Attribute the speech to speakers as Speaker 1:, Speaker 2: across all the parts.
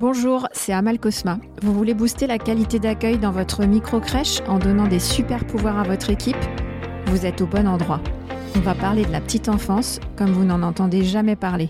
Speaker 1: Bonjour, c'est Amal Cosma. Vous voulez booster la qualité d'accueil dans votre micro-crèche en donnant des super pouvoirs à votre équipe? Vous êtes au bon endroit. On va parler de la petite enfance comme vous n'en entendez jamais parler.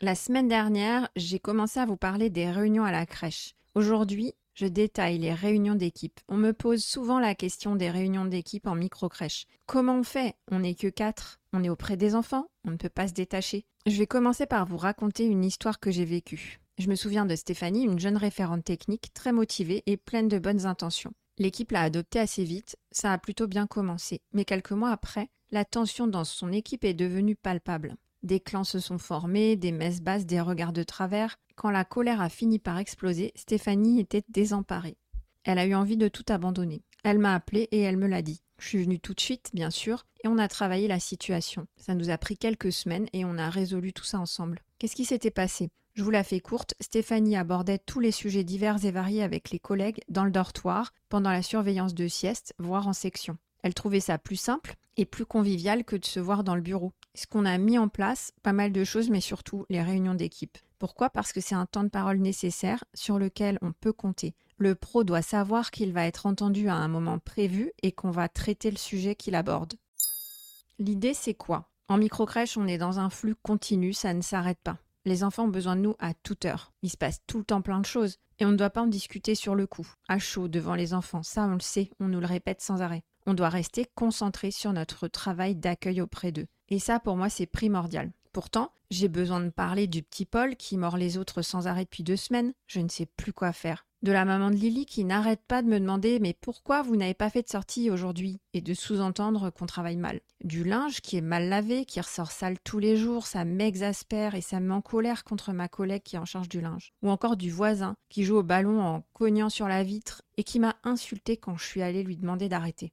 Speaker 1: La semaine dernière, j'ai commencé à vous parler des réunions à la crèche. Aujourd'hui, je détaille les réunions d'équipe. On me pose souvent la question des réunions d'équipe en micro-crèche. Comment on fait? On n'est que quatre. On est auprès des enfants. On ne peut pas se détacher. Je vais commencer par vous raconter une histoire que j'ai vécue. Je me souviens de Stéphanie, une jeune référente technique, très motivée et pleine de bonnes intentions. L'équipe l'a adoptée assez vite, ça a plutôt bien commencé, mais quelques mois après, la tension dans son équipe est devenue palpable. Des clans se sont formés, des messes basses, des regards de travers. Quand la colère a fini par exploser, Stéphanie était désemparée. Elle a eu envie de tout abandonner. Elle m'a appelée et elle me l'a dit. Je suis venue tout de suite, bien sûr, et on a travaillé la situation. Ça nous a pris quelques semaines et on a résolu tout ça ensemble. Qu'est-ce qui s'était passé? Je vous la fais courte, Stéphanie abordait tous les sujets divers et variés avec les collègues dans le dortoir, pendant la surveillance de sieste, voire en section. Elle trouvait ça plus simple plus convivial que de se voir dans le bureau. Ce qu'on a mis en place, pas mal de choses, mais surtout les réunions d'équipe. Pourquoi? Parce que c'est un temps de parole nécessaire sur lequel on peut compter. Le pro doit savoir qu'il va être entendu à un moment prévu et qu'on va traiter le sujet qu'il aborde. L'idée, c'est quoi? En microcrèche, on est dans un flux continu, ça ne s'arrête pas. Les enfants ont besoin de nous à toute heure. Il se passe tout le temps plein de choses et on ne doit pas en discuter sur le coup, à chaud devant les enfants. Ça, on le sait, on nous le répète sans arrêt. On doit rester concentré sur notre travail d'accueil auprès d'eux. Et ça, pour moi, c'est primordial. Pourtant, j'ai besoin de parler du petit Paul qui mord les autres sans arrêt depuis deux semaines. Je ne sais plus quoi faire. De la maman de Lily qui n'arrête pas de me demander mais pourquoi vous n'avez pas fait de sortie aujourd'hui? Et de sous-entendre qu'on travaille mal. Du linge qui est mal lavé, qui ressort sale tous les jours, ça m'exaspère et ça me colère contre ma collègue qui est en charge du linge. Ou encore du voisin qui joue au ballon en cognant sur la vitre et qui m'a insulté quand je suis allée lui demander d'arrêter.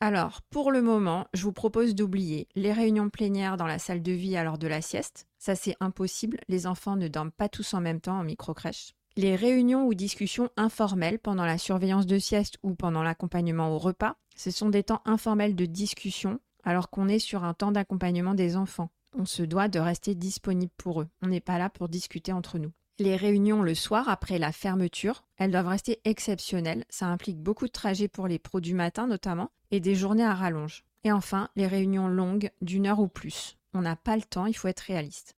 Speaker 1: Alors, pour le moment, je vous propose d'oublier les réunions plénières dans la salle de vie à l'heure de la sieste. Ça, c'est impossible. Les enfants ne dorment pas tous en même temps en micro-crèche. Les réunions ou discussions informelles pendant la surveillance de sieste ou pendant l'accompagnement au repas, ce sont des temps informels de discussion alors qu'on est sur un temps d'accompagnement des enfants. On se doit de rester disponible pour eux. On n'est pas là pour discuter entre nous. Les réunions le soir après la fermeture, elles doivent rester exceptionnelles. Ça implique beaucoup de trajets pour les pros du matin notamment et des journées à rallonge. Et enfin, les réunions longues d'une heure ou plus. On n'a pas le temps, il faut être réaliste.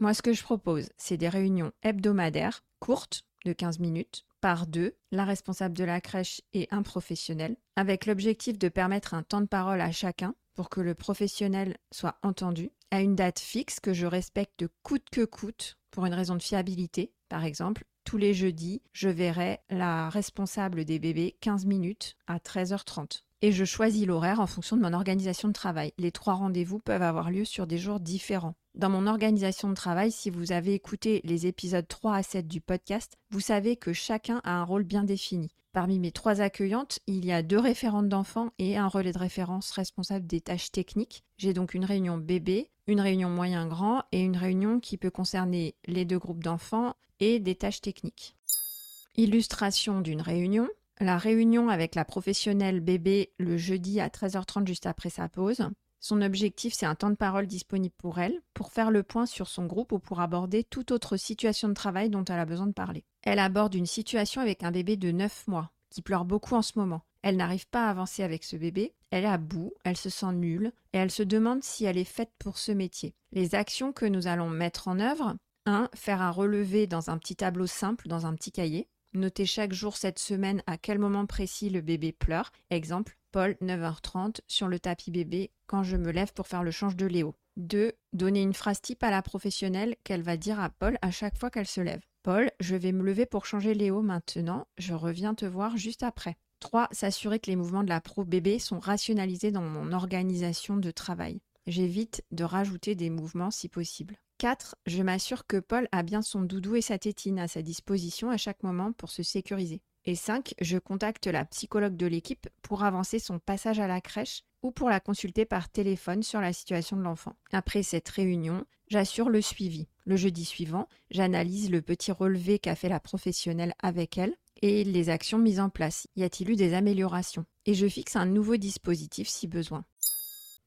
Speaker 1: Moi, ce que je propose, c'est des réunions hebdomadaires, courtes, de 15 minutes, par deux, la responsable de la crèche et un professionnel, avec l'objectif de permettre un temps de parole à chacun pour que le professionnel soit entendu, à une date fixe que je respecte coûte que coûte, pour une raison de fiabilité, par exemple, tous les jeudis, je verrai la responsable des bébés 15 minutes à 13h30. Et je choisis l'horaire en fonction de mon organisation de travail. Les trois rendez-vous peuvent avoir lieu sur des jours différents. Dans mon organisation de travail, si vous avez écouté les épisodes 3 à 7 du podcast, vous savez que chacun a un rôle bien défini. Parmi mes trois accueillantes, il y a deux référentes d'enfants et un relais de référence responsable des tâches techniques. J'ai donc une réunion bébé, une réunion moyen-grand et une réunion qui peut concerner les deux groupes d'enfants et des tâches techniques. Illustration d'une réunion. La réunion avec la professionnelle bébé le jeudi à 13h30 juste après sa pause. Son objectif, c'est un temps de parole disponible pour elle, pour faire le point sur son groupe ou pour aborder toute autre situation de travail dont elle a besoin de parler. Elle aborde une situation avec un bébé de 9 mois, qui pleure beaucoup en ce moment. Elle n'arrive pas à avancer avec ce bébé, elle est à bout, elle se sent nulle, et elle se demande si elle est faite pour ce métier. Les actions que nous allons mettre en œuvre 1. Faire un relevé dans un petit tableau simple, dans un petit cahier. Noter chaque jour cette semaine à quel moment précis le bébé pleure. Exemple, Paul, 9h30, sur le tapis bébé, quand je me lève pour faire le change de Léo. 2. Donner une phrase type à la professionnelle qu'elle va dire à Paul à chaque fois qu'elle se lève. Paul, je vais me lever pour changer Léo maintenant, je reviens te voir juste après. 3. S'assurer que les mouvements de la pro bébé sont rationalisés dans mon organisation de travail. J'évite de rajouter des mouvements si possible. 4. Je m'assure que Paul a bien son doudou et sa tétine à sa disposition à chaque moment pour se sécuriser. Et 5. Je contacte la psychologue de l'équipe pour avancer son passage à la crèche ou pour la consulter par téléphone sur la situation de l'enfant. Après cette réunion, j'assure le suivi. Le jeudi suivant, j'analyse le petit relevé qu'a fait la professionnelle avec elle et les actions mises en place. Y a-t-il eu des améliorations? Et je fixe un nouveau dispositif si besoin.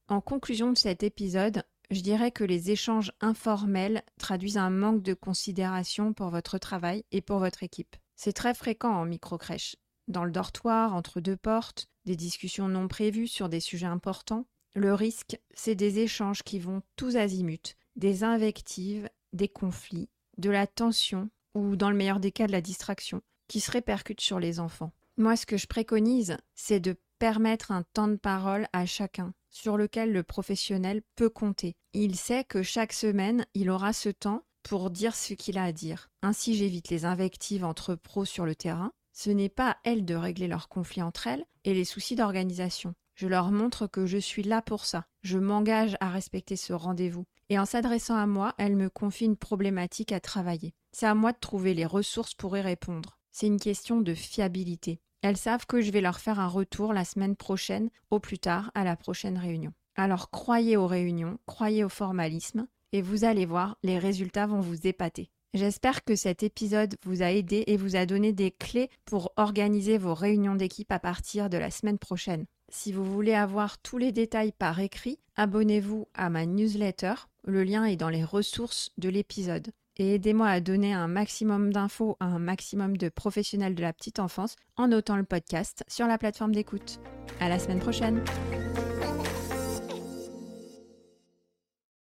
Speaker 1: En conclusion de cet épisode, je dirais que les échanges informels traduisent un manque de considération pour votre travail et pour votre équipe. C'est très fréquent en microcrèche. Dans le dortoir, entre deux portes, des discussions non prévues sur des sujets importants. Le risque, c'est des échanges qui vont tous azimuts, des invectives, des conflits, de la tension ou, dans le meilleur des cas, de la distraction, qui se répercutent sur les enfants. Moi, ce que je préconise, c'est de permettre un temps de parole à chacun, sur lequel le professionnel peut compter. Il sait que chaque semaine, il aura ce temps pour dire ce qu'il a à dire. Ainsi, j'évite les invectives entre pros sur le terrain. Ce n'est pas à elles de régler leurs conflits entre elles et les soucis d'organisation. Je leur montre que je suis là pour ça. Je m'engage à respecter ce rendez-vous. Et en s'adressant à moi, elles me confient une problématique à travailler. C'est à moi de trouver les ressources pour y répondre. C'est une question de fiabilité. Elles savent que je vais leur faire un retour la semaine prochaine, au plus tard, à la prochaine réunion. Alors croyez aux réunions, croyez au formalisme, et vous allez voir, les résultats vont vous épater. J'espère que cet épisode vous a aidé et vous a donné des clés pour organiser vos réunions d'équipe à partir de la semaine prochaine. Si vous voulez avoir tous les détails par écrit, abonnez-vous à ma newsletter. Le lien est dans les ressources de l'épisode et aidez-moi à donner un maximum d'infos à un maximum de professionnels de la petite enfance en notant le podcast sur la plateforme d'écoute. À la semaine prochaine!